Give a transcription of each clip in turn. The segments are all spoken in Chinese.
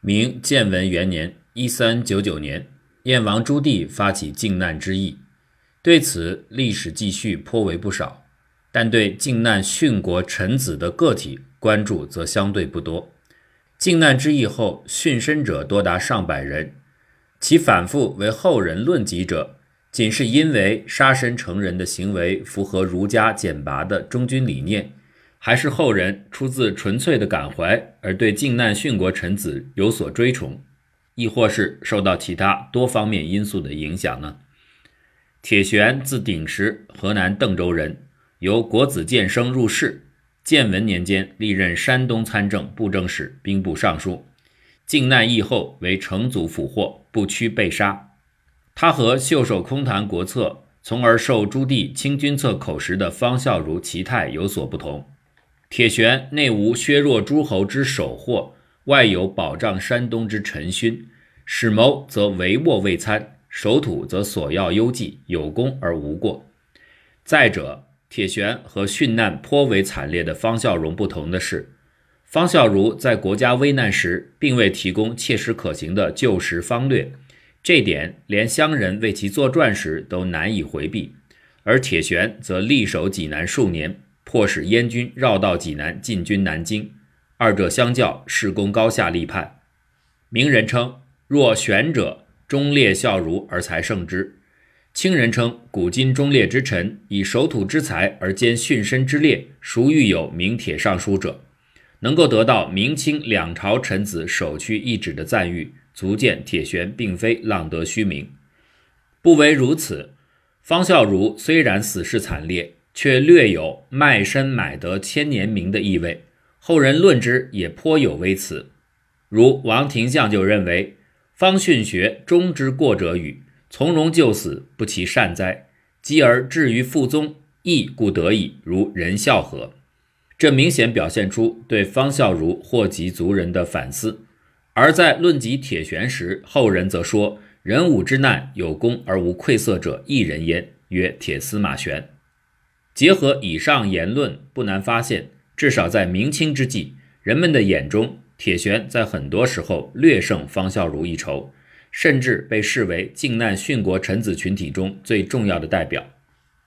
明建文元年（一三九九年），燕王朱棣发起靖难之役，对此历史记叙颇为不少，但对靖难殉国臣子的个体关注则相对不多。靖难之役后，殉身者多达上百人，其反复为后人论及者，仅是因为杀身成仁的行为符合儒家简拔的忠君理念，还是后人出自纯粹的感怀而对靖难殉国臣子有所追崇，亦或是受到其他多方面因素的影响呢？铁旋字鼎石，河南邓州人，由国子监生入仕。建文年间，历任山东参政、布政使、兵部尚书。靖难役后，为成祖俘获，不屈被杀。他和袖手空谈国策，从而受朱棣清君侧口实的方孝孺奇态有所不同。铁旋内无削弱诸侯之首祸，外有保障山东之臣勋，使谋则帷幄未参，守土则索要优绩，有功而无过。再者，铁旋和殉难颇为惨烈的方孝孺不同的是，方孝孺在国家危难时，并未提供切实可行的救时方略，这点连乡人为其作传时都难以回避；而铁旋则力守济南数年，迫使燕军绕道济南进军南京，二者相较，事功高下立判。名人称：若玄者，忠烈孝孺而才胜之。清人称古今忠烈之臣，以守土之才而兼殉身之烈，孰欲有名铁尚书者？能够得到明清两朝臣子首屈一指的赞誉，足见铁玄并非浪得虚名。不唯如此，方孝孺虽然死势惨烈，却略有卖身买得千年名的意味。后人论之也颇有微词，如王廷相就认为方训学忠之过者与。从容就死，不其善哉？继而至于父宗，亦故得矣。如仁孝何？这明显表现出对方孝孺祸及族人的反思。而在论及铁旋时，后人则说：“人武之难，有功而无愧色者，一人焉，曰铁司马旋。”结合以上言论，不难发现，至少在明清之际，人们的眼中，铁旋在很多时候略胜方孝孺一筹。甚至被视为靖难殉国臣子群体中最重要的代表，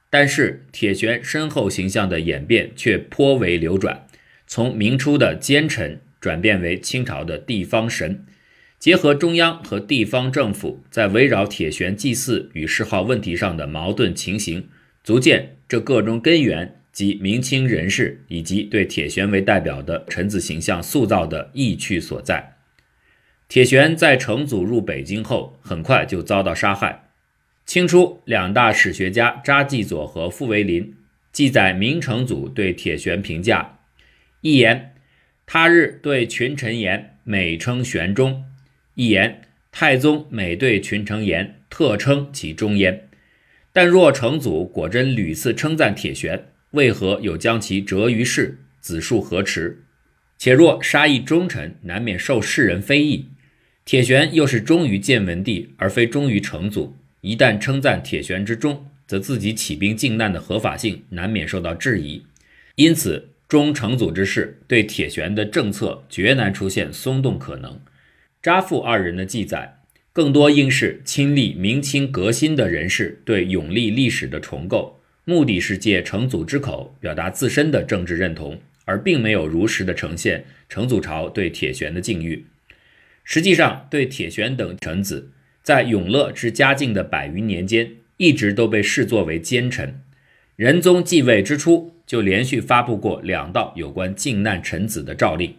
但是铁旋身后形象的演变却颇为流转，从明初的奸臣转变为清朝的地方神。结合中央和地方政府在围绕铁旋祭祀与谥号问题上的矛盾情形，足见这个中根源及明清人士以及对铁旋为代表的臣子形象塑造的意趣所在。铁旋在成祖入北京后，很快就遭到杀害。清初两大史学家查继佐和傅维林记载明成祖对铁旋评价：一言，他日对群臣言，美称玄忠；一言，太宗每对群臣言，特称其忠焉。但若成祖果真屡次称赞铁旋，为何又将其折于世？子树何迟？且若杀一忠臣，难免受世人非议。铁旋又是忠于建文帝，而非忠于成祖。一旦称赞铁旋之忠，则自己起兵靖难的合法性难免受到质疑。因此，忠成祖之事，对铁旋的政策绝难出现松动可能。扎父二人的记载，更多应是亲历明清革新的人士对永历历史的重构，目的是借成祖之口表达自身的政治认同，而并没有如实的呈现成祖朝对铁旋的境遇。实际上，对铁旋等臣子，在永乐至嘉靖的百余年间，一直都被视作为奸臣。仁宗继位之初，就连续发布过两道有关靖难臣子的诏令：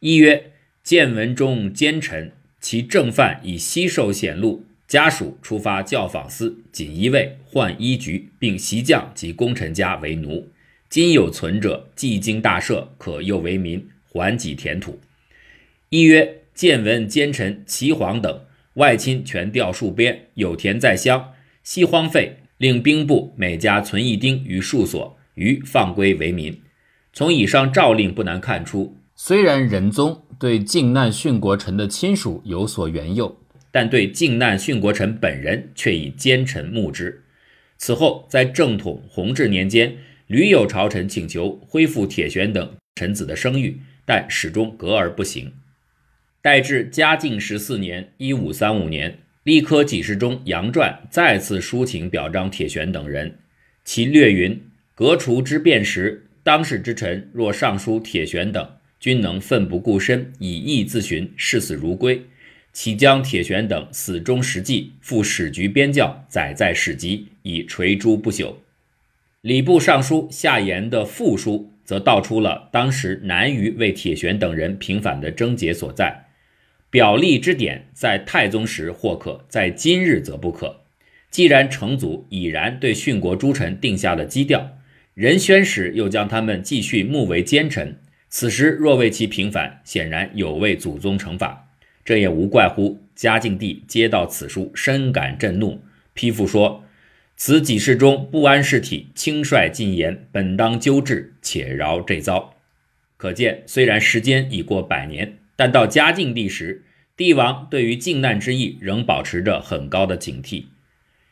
一曰，见闻中奸臣，其正犯以悉受显露，家属出发教坊司，锦衣卫换衣局，并袭将及功臣家为奴。今有存者，既经大赦，可又为民，还己田土。一曰。见闻奸臣齐黄等外亲全调戍边，有田在乡，悉荒废，令兵部每家存一丁于戍所，余放归为民。从以上诏令不难看出，虽然仁宗对靖难殉国臣的亲属有所援诱，但对靖难殉国臣本人却以奸臣目之。此后，在正统弘治年间，屡有朝臣请求恢复铁旋等臣子的声誉，但始终搁而不行。待至嘉靖十四年（一五三五年），历科给事中杨传再次抒情表彰铁玄等人，其略云：“革除之变时，当世之臣若上书铁玄等，均能奋不顾身，以义自寻，视死如归。岂将铁玄等死忠实际，赴史局边教，载在史籍，以垂诛不朽。”礼部尚书夏言的复书，则道出了当时难于为铁玄等人平反的症结所在。表立之典，在太宗时或可，在今日则不可。既然成祖已然对殉国诸臣定下了基调，仁宣时又将他们继续目为奸臣，此时若为其平反，显然有违祖宗惩罚。这也无怪乎嘉靖帝接到此书，深感震怒，批复说：“此几事中不安事体，轻率进言，本当纠治，且饶这遭。”可见，虽然时间已过百年。但到嘉靖帝时，帝王对于靖难之役仍保持着很高的警惕。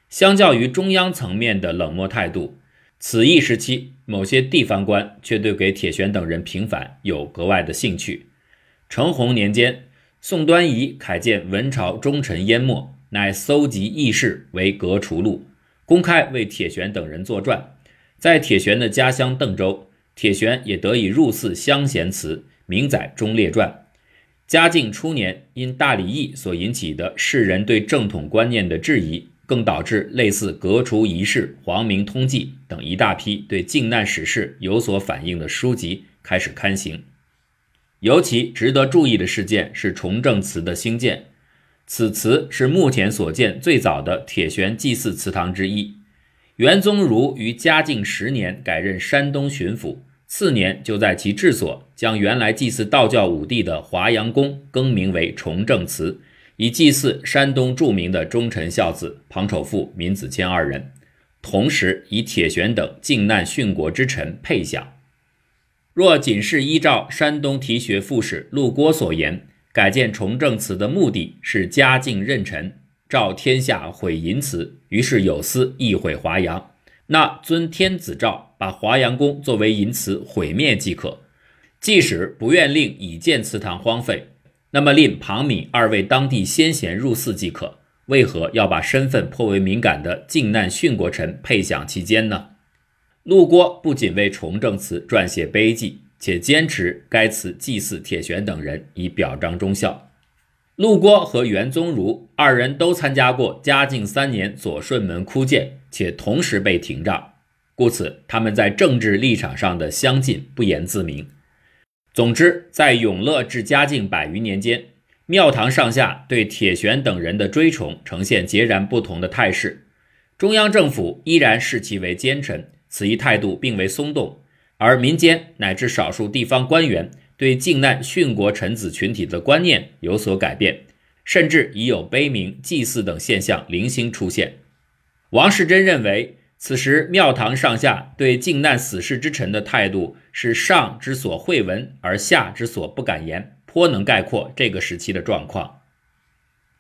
相较于中央层面的冷漠态度，此役时期某些地方官却对给铁玄等人平反有格外的兴趣。成洪年间，宋端仪慨见文朝忠臣淹没，乃搜集义士为革除录，公开为铁玄等人作传。在铁玄的家乡邓州，铁玄也得以入祀乡贤祠，名载《忠烈传》。嘉靖初年，因大礼议所引起的世人对正统观念的质疑，更导致类似《革除仪式》《皇明通记》等一大批对靖难史事有所反映的书籍开始刊行。尤其值得注意的事件是崇正祠的兴建，此祠是目前所见最早的铁玄祭祀祠堂之一。元宗儒于嘉靖十年改任山东巡抚。次年，就在其治所将原来祭祀道教武帝的华阳宫更名为崇正祠，以祭祀山东著名的忠臣孝子庞丑富、闵子骞二人，同时以铁玄等靖难殉国之臣配享。若仅是依照山东提学副使陆郭所言，改建崇正祠的目的是嘉靖任臣，召天下毁淫祠，于是有司亦毁华阳。那遵天子诏，把华阳宫作为淫祠毁灭即可。即使不愿令已建祠堂荒废，那么令庞敏二位当地先贤入祀即可。为何要把身份颇为敏感的靖难殉国臣配享其间呢？陆郭不仅为崇正祠撰写碑记，且坚持该祠祭祀铁玄等人，以表彰忠孝。陆郭和袁宗儒二人都参加过嘉靖三年左顺门哭谏。且同时被停杖，故此他们在政治立场上的相近不言自明。总之，在永乐至嘉靖百余年间，庙堂上下对铁玄等人的追崇呈现截然不同的态势。中央政府依然视其为奸臣，此一态度并未松动；而民间乃至少数地方官员对靖难殉国臣子群体的观念有所改变，甚至已有悲鸣、祭祀等现象零星出现。王世贞认为，此时庙堂上下对靖难死士之臣的态度是上之所讳闻，而下之所不敢言，颇能概括这个时期的状况。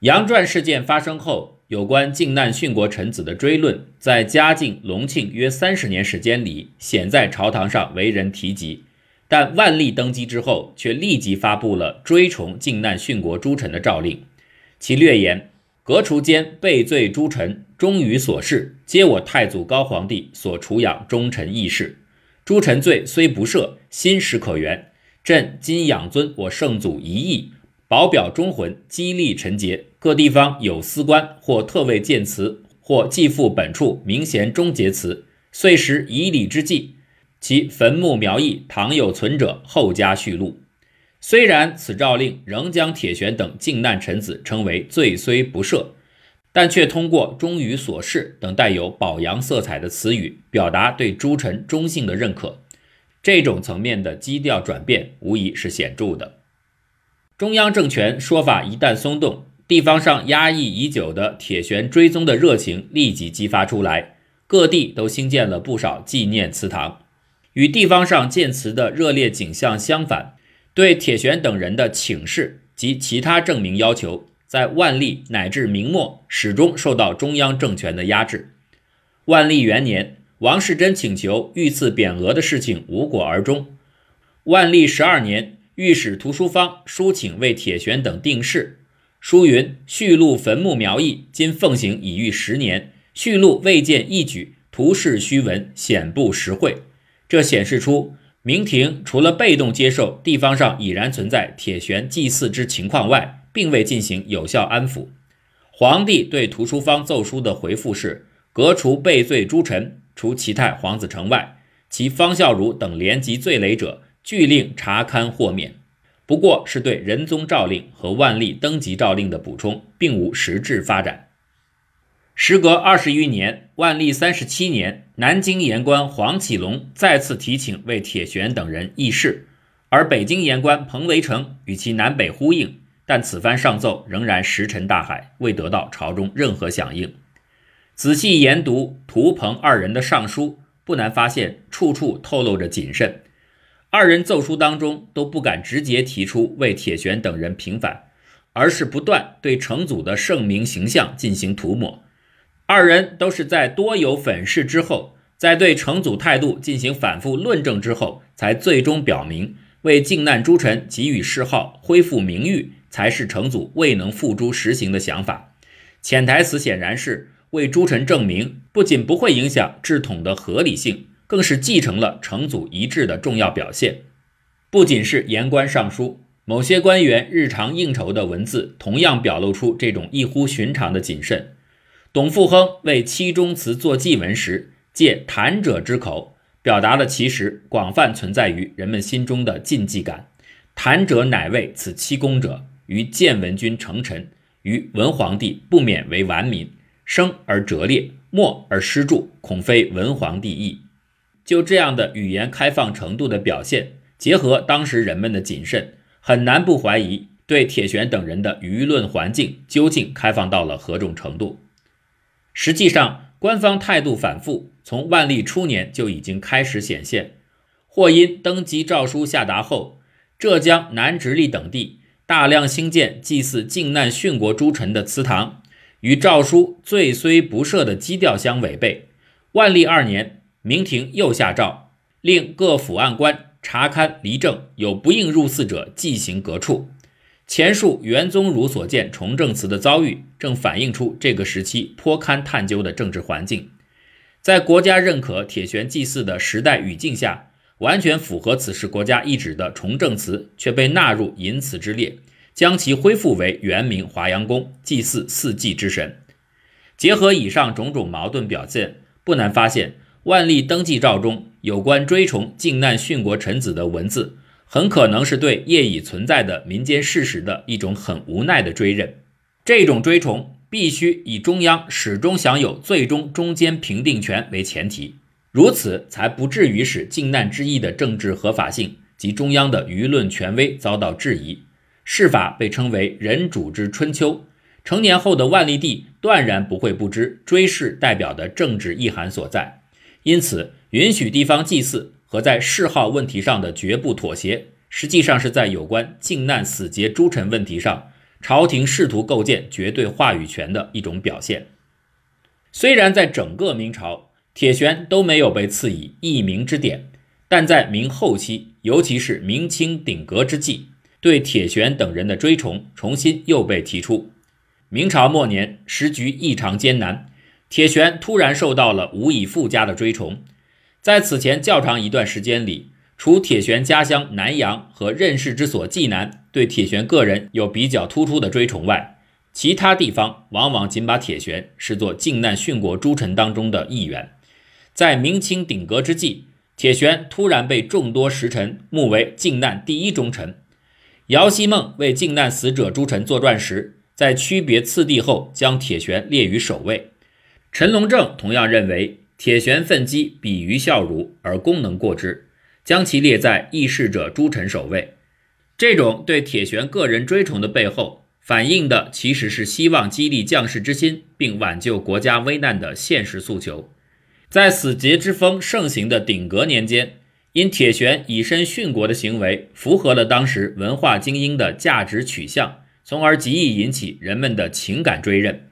杨传事件发生后，有关靖难殉国臣子的追论，在嘉靖、隆庆约三十年时间里，鲜在朝堂上为人提及。但万历登基之后，却立即发布了追崇靖难殉国诸臣的诏令，其略言。革除间被罪诸臣忠于所事，皆我太祖高皇帝所储养忠臣义士。诸臣罪虽不赦，心实可原。朕今养尊我圣祖遗义，保表忠魂，激励臣节。各地方有司官或特为建祠，或继父本处明贤忠节祠，遂时以礼之际，其坟墓苗裔倘有存者，后加续录。虽然此诏令仍将铁玄等靖难臣子称为罪虽不赦，但却通过忠于所事等带有褒扬色彩的词语，表达对诸臣忠信的认可。这种层面的基调转变无疑是显著的。中央政权说法一旦松动，地方上压抑已久的铁玄追踪的热情立即激发出来，各地都兴建了不少纪念祠堂。与地方上建祠的热烈景象相反。对铁玄等人的请示及其他证明要求，在万历乃至明末始终受到中央政权的压制。万历元年，王世贞请求御赐匾额的事情无果而终。万历十二年，御史涂书方书请为铁玄等定事。书云：“续录坟墓苗裔，今奉行已逾十年，续录未见一举，图示虚文，显不实惠。”这显示出明廷除了被动接受地方上已然存在铁玄祭祀之情况外，并未进行有效安抚。皇帝对图书方奏书的回复是：革除被罪诸臣，除齐泰、黄子成外，其方孝孺等连级罪累者，俱令查勘豁免。不过是对仁宗诏令和万历登基诏令的补充，并无实质发展。时隔二十余年，万历三十七年，南京言官黄启龙再次提请为铁玄等人议事，而北京言官彭维成与其南北呼应，但此番上奏仍然石沉大海，未得到朝中任何响应。仔细研读涂鹏二人的上书，不难发现，处处透露着谨慎。二人奏书当中都不敢直接提出为铁玄等人平反，而是不断对成祖的圣明形象进行涂抹。二人都是在多有粉饰之后，在对成祖态度进行反复论证之后，才最终表明为靖难诸臣给予谥号、恢复名誉，才是成祖未能付诸实行的想法。潜台词显然是为诸臣证明，不仅不会影响治统的合理性。更是继承了成祖遗志的重要表现。不仅是言官上书，某些官员日常应酬的文字，同样表露出这种异乎寻常的谨慎。董复亨为七中祠作祭文时，借谈者之口，表达了其实广泛存在于人们心中的禁忌感。谈者乃谓此七公者，于建文君成臣，于文皇帝不免为顽民，生而折裂，默而失著，恐非文皇帝意。就这样的语言开放程度的表现，结合当时人们的谨慎，很难不怀疑对铁玄等人的舆论环境究竟开放到了何种程度。实际上，官方态度反复，从万历初年就已经开始显现。或因登基诏书下达后，浙江南直隶等地大量兴建祭祀靖难殉国诸臣的祠堂，与诏书罪虽不赦的基调相违背。万历二年。明廷又下诏，令各府案官查勘离政，有不应入寺者，即行革黜。前述元宗儒所见崇正祠的遭遇，正反映出这个时期颇堪探究的政治环境。在国家认可铁玄祭祀的时代语境下，完全符合此时国家意志的崇正祠却被纳入淫祠之列，将其恢复为原名华阳宫，祭祀四季之神。结合以上种种矛盾表现，不难发现。万历登记诏中有关追崇靖难殉国臣子的文字，很可能是对业已存在的民间事实的一种很无奈的追认。这种追崇必须以中央始终享有最终中间评定权为前提，如此才不至于使靖难之役的政治合法性及中央的舆论权威遭到质疑。事法被称为人主之春秋，成年后的万历帝断然不会不知追谥代表的政治意涵所在。因此，允许地方祭祀和在谥号问题上的绝不妥协，实际上是在有关靖难死节诸臣问题上，朝廷试图构建绝对话语权的一种表现。虽然在整个明朝，铁玄都没有被赐以义明之典，但在明后期，尤其是明清鼎革之际，对铁玄等人的追崇重新又被提出。明朝末年，时局异常艰难。铁玄突然受到了无以复加的追崇，在此前较长一段时间里，除铁玄家乡南阳和任氏之所济南对铁玄个人有比较突出的追崇外，其他地方往往仅把铁玄视作靖难殉国诸臣当中的一员。在明清鼎革之际，铁玄突然被众多时臣目为靖难第一忠臣。姚希孟为靖难死者诸臣作传时，在区别次第后，将铁玄列于首位。陈龙正同样认为铁玄奋击比于孝孺而功能过之，将其列在议事者诸臣首位。这种对铁玄个人追崇的背后，反映的其实是希望激励将士之心，并挽救国家危难的现实诉求。在死节之风盛行的鼎革年间，因铁玄以身殉国的行为符合了当时文化精英的价值取向，从而极易引起人们的情感追认。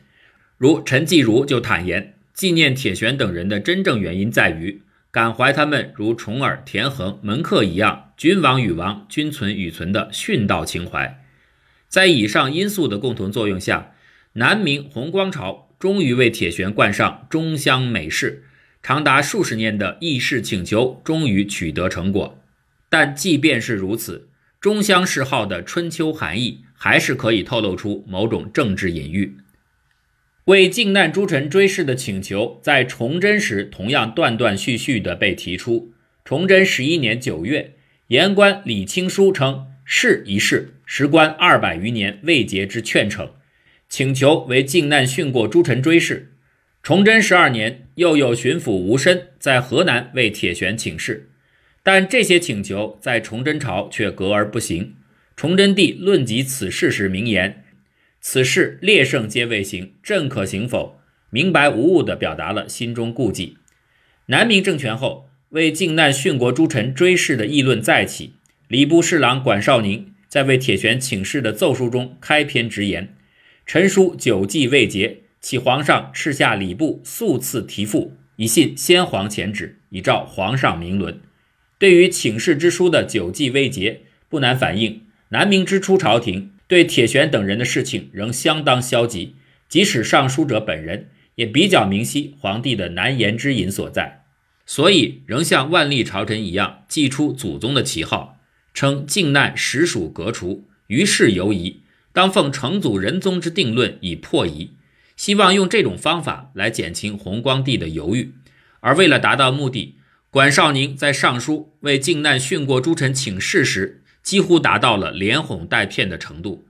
如陈继儒就坦言，纪念铁玄等人的真正原因在于感怀他们如重耳、田横、门客一样君王与王，君存与存的殉道情怀。在以上因素的共同作用下，南明弘光朝终于为铁玄冠上中乡美事，长达数十年的议事请求终于取得成果。但即便是如此，中乡谥号的春秋含义还是可以透露出某种政治隐喻。为靖难诸臣追谥的请求，在崇祯时同样断断续续地被提出。崇祯十一年九月，言官李清书称：“谥一事，时关二百余年未结之劝惩。”请求为靖难殉过诸臣追谥。崇祯十二年，又有巡抚吴申在河南为铁玄请示，但这些请求在崇祯朝却搁而不行。崇祯帝论及此事时明言：“此事列圣皆未行，朕可行否？”明白无误地表达了心中顾忌。南明政权后，为靖难殉国诸臣追谥的议论再起。礼部侍郎管绍宁在为铁玄请示的奏书中开篇直言。陈书久记未捷，启皇上敕下礼部速赐题赋，以信先皇前旨，以照皇上明伦。对于请示之书的久记未结，不难反映南明之初朝廷对铁玄等人的事情仍相当消极，即使上书者本人也比较明晰皇帝的难言之隐所在，所以仍像万历朝臣一样祭出祖宗的旗号，称靖难实属革除，于是犹疑。当奉成祖仁宗之定论以破疑，希望用这种方法来减轻弘光帝的犹豫。而为了达到目的，管绍宁在上书为靖难殉国诸臣请示时，几乎达到了连哄带骗的程度。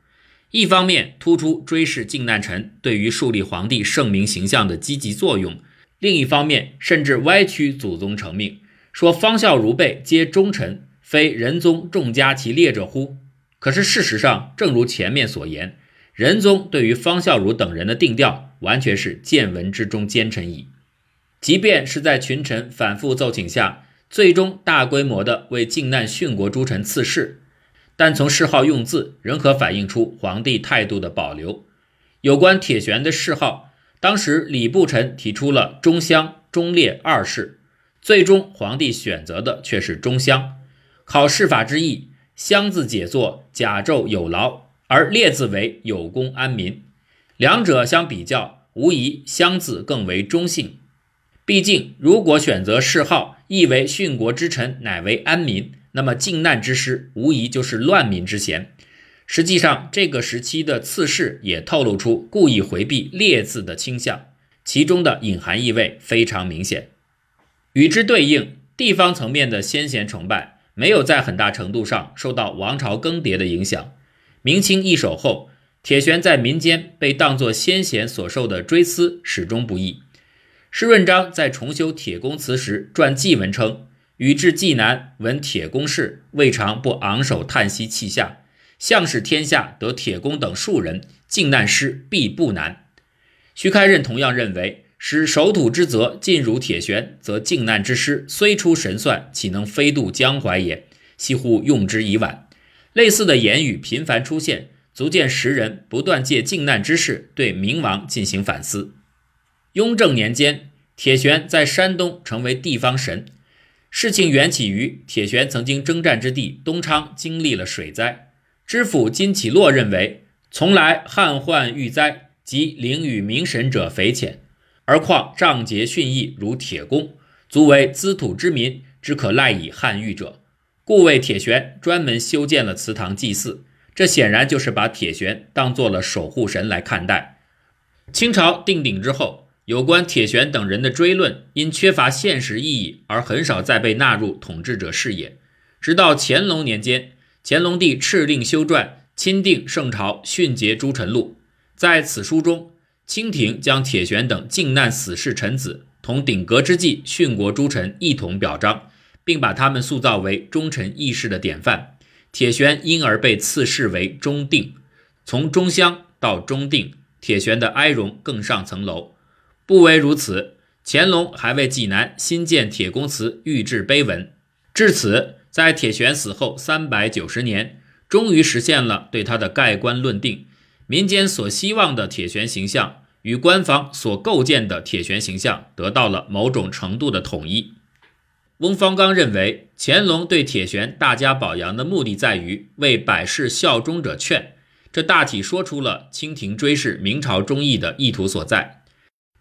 一方面突出追谥靖难臣对于树立皇帝圣明形象的积极作用，另一方面甚至歪曲祖宗成命，说方孝孺辈皆忠臣，非仁宗重加其列者乎？可是事实上，正如前面所言，仁宗对于方孝孺等人的定调，完全是见闻之中奸臣矣。即便是在群臣反复奏请下，最终大规模的为靖难殉国诸臣赐谥，但从谥号用字，仍可反映出皇帝态度的保留。有关铁玄的谥号，当时礼部臣提出了中乡、中烈二谥，最终皇帝选择的却是中乡。考试法之意。乡字解作甲胄有劳，而列字为有功安民，两者相比较，无疑乡字更为中性。毕竟，如果选择谥号意为殉国之臣乃为安民，那么靖难之师无疑就是乱民之嫌。实际上，这个时期的赐谥也透露出故意回避列字的倾向，其中的隐含意味非常明显。与之对应，地方层面的先贤崇拜。没有在很大程度上受到王朝更迭的影响。明清易手后，铁玄在民间被当作先贤所受的追思始终不易。施润章在重修铁公祠时撰祭文称：“禹至济南，闻铁公事，未尝不昂首叹息泣下。向使天下得铁公等数人，靖难师必不难。”徐开任同样认为。使守土之责尽如铁玄，则靖难之师虽出神算，岂能飞渡江淮也？惜乎用之已晚。类似的言语频繁出现，足见时人不断借靖难之事对明王进行反思。雍正年间，铁玄在山东成为地方神。事情缘起于铁玄曾经征战之地东昌经历了水灾，知府金启洛认为，从来旱患遇灾及灵与明神者匪浅。而况仗节训义如铁公，足为资土之民只可赖以汉御者，护卫铁玄专门修建了祠堂祭祀。这显然就是把铁玄当做了守护神来看待。清朝定鼎之后，有关铁玄等人的追论，因缺乏现实意义而很少再被纳入统治者视野。直到乾隆年间，乾隆帝敕令修撰《钦定圣朝训节诸臣录》，在此书中。清廷将铁玄等靖难死士臣子同鼎革之际殉国诸臣一同表彰，并把他们塑造为忠臣义士的典范。铁玄因而被赐谥为忠定。从忠乡到忠定，铁玄的哀荣更上层楼。不唯如此，乾隆还为济南新建铁公祠御制碑文。至此，在铁玄死后三百九十年，终于实现了对他的盖棺论定。民间所希望的铁玄形象与官方所构建的铁玄形象得到了某种程度的统一。翁方刚认为，乾隆对铁悬大加褒扬的目的在于为百世效忠者劝，这大体说出了清廷追谥明朝忠义的意图所在。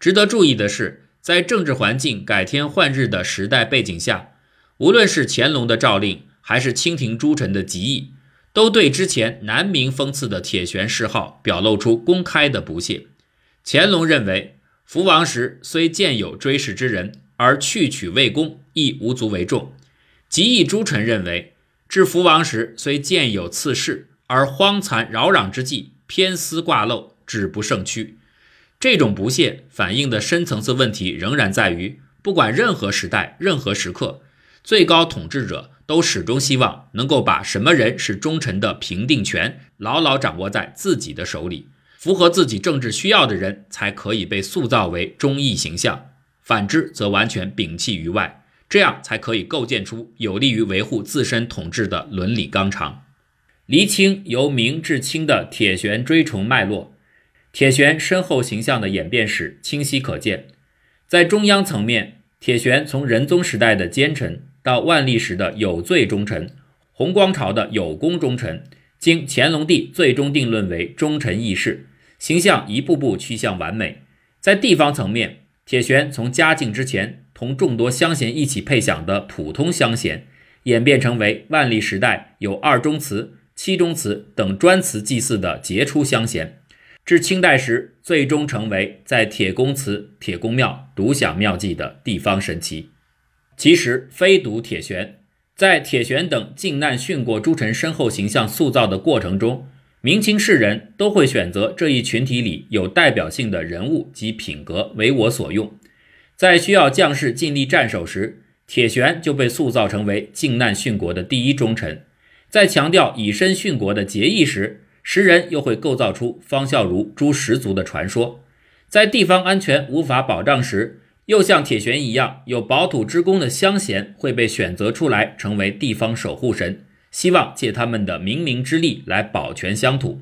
值得注意的是，在政治环境改天换日的时代背景下，无论是乾隆的诏令，还是清廷诸臣的急议，都对之前南明封赐的铁悬谥号表露出公开的不屑。乾隆认为，福王时虽见有追谥之人，而去取未功，亦无足为重。极义诸臣认为，至福王时虽见有赐谥，而荒残扰攘之际，偏私挂漏，止不胜屈。这种不屑反映的深层次问题仍然在于，不管任何时代、任何时刻，最高统治者都始终希望能够把什么人是忠臣的评定权牢牢掌握在自己的手里，符合自己政治需要的人才可以被塑造为忠义形象。反之，则完全摒弃于外，这样才可以构建出有利于维护自身统治的伦理纲常。厘清由明至清的铁悬追崇脉络，铁悬身后形象的演变史清晰可见。在中央层面，铁悬从仁宗时代的奸臣，到万历时的有罪忠臣，洪光朝的有功忠臣，经乾隆帝最终定论为忠臣义士，形象一步步趋向完美。在地方层面，铁悬从嘉靖之前同众多乡贤一起配享的普通乡贤，演变成为万历时代有二中祠、七中祠等专祠祭祀的杰出乡贤，至清代时最终成为在铁公祠、铁公庙独享庙祭的地方神奇。其实非独铁悬，在铁悬等靖难殉国诸臣身后形象塑造的过程中。明清士人都会选择这一群体里有代表性的人物及品格为我所用，在需要将士尽力战守时，铁悬就被塑造成为靖难殉国的第一忠臣；在强调以身殉国的节义时，时人又会构造出方孝孺诛十族的传说；在地方安全无法保障时，又像铁悬一样有保土之功的乡贤会被选择出来成为地方守护神。希望借他们的冥冥之力来保全乡土。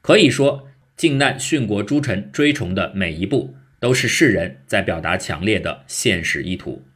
可以说，靖难殉国诸臣追崇的每一步，都是世人在表达强烈的现实意图。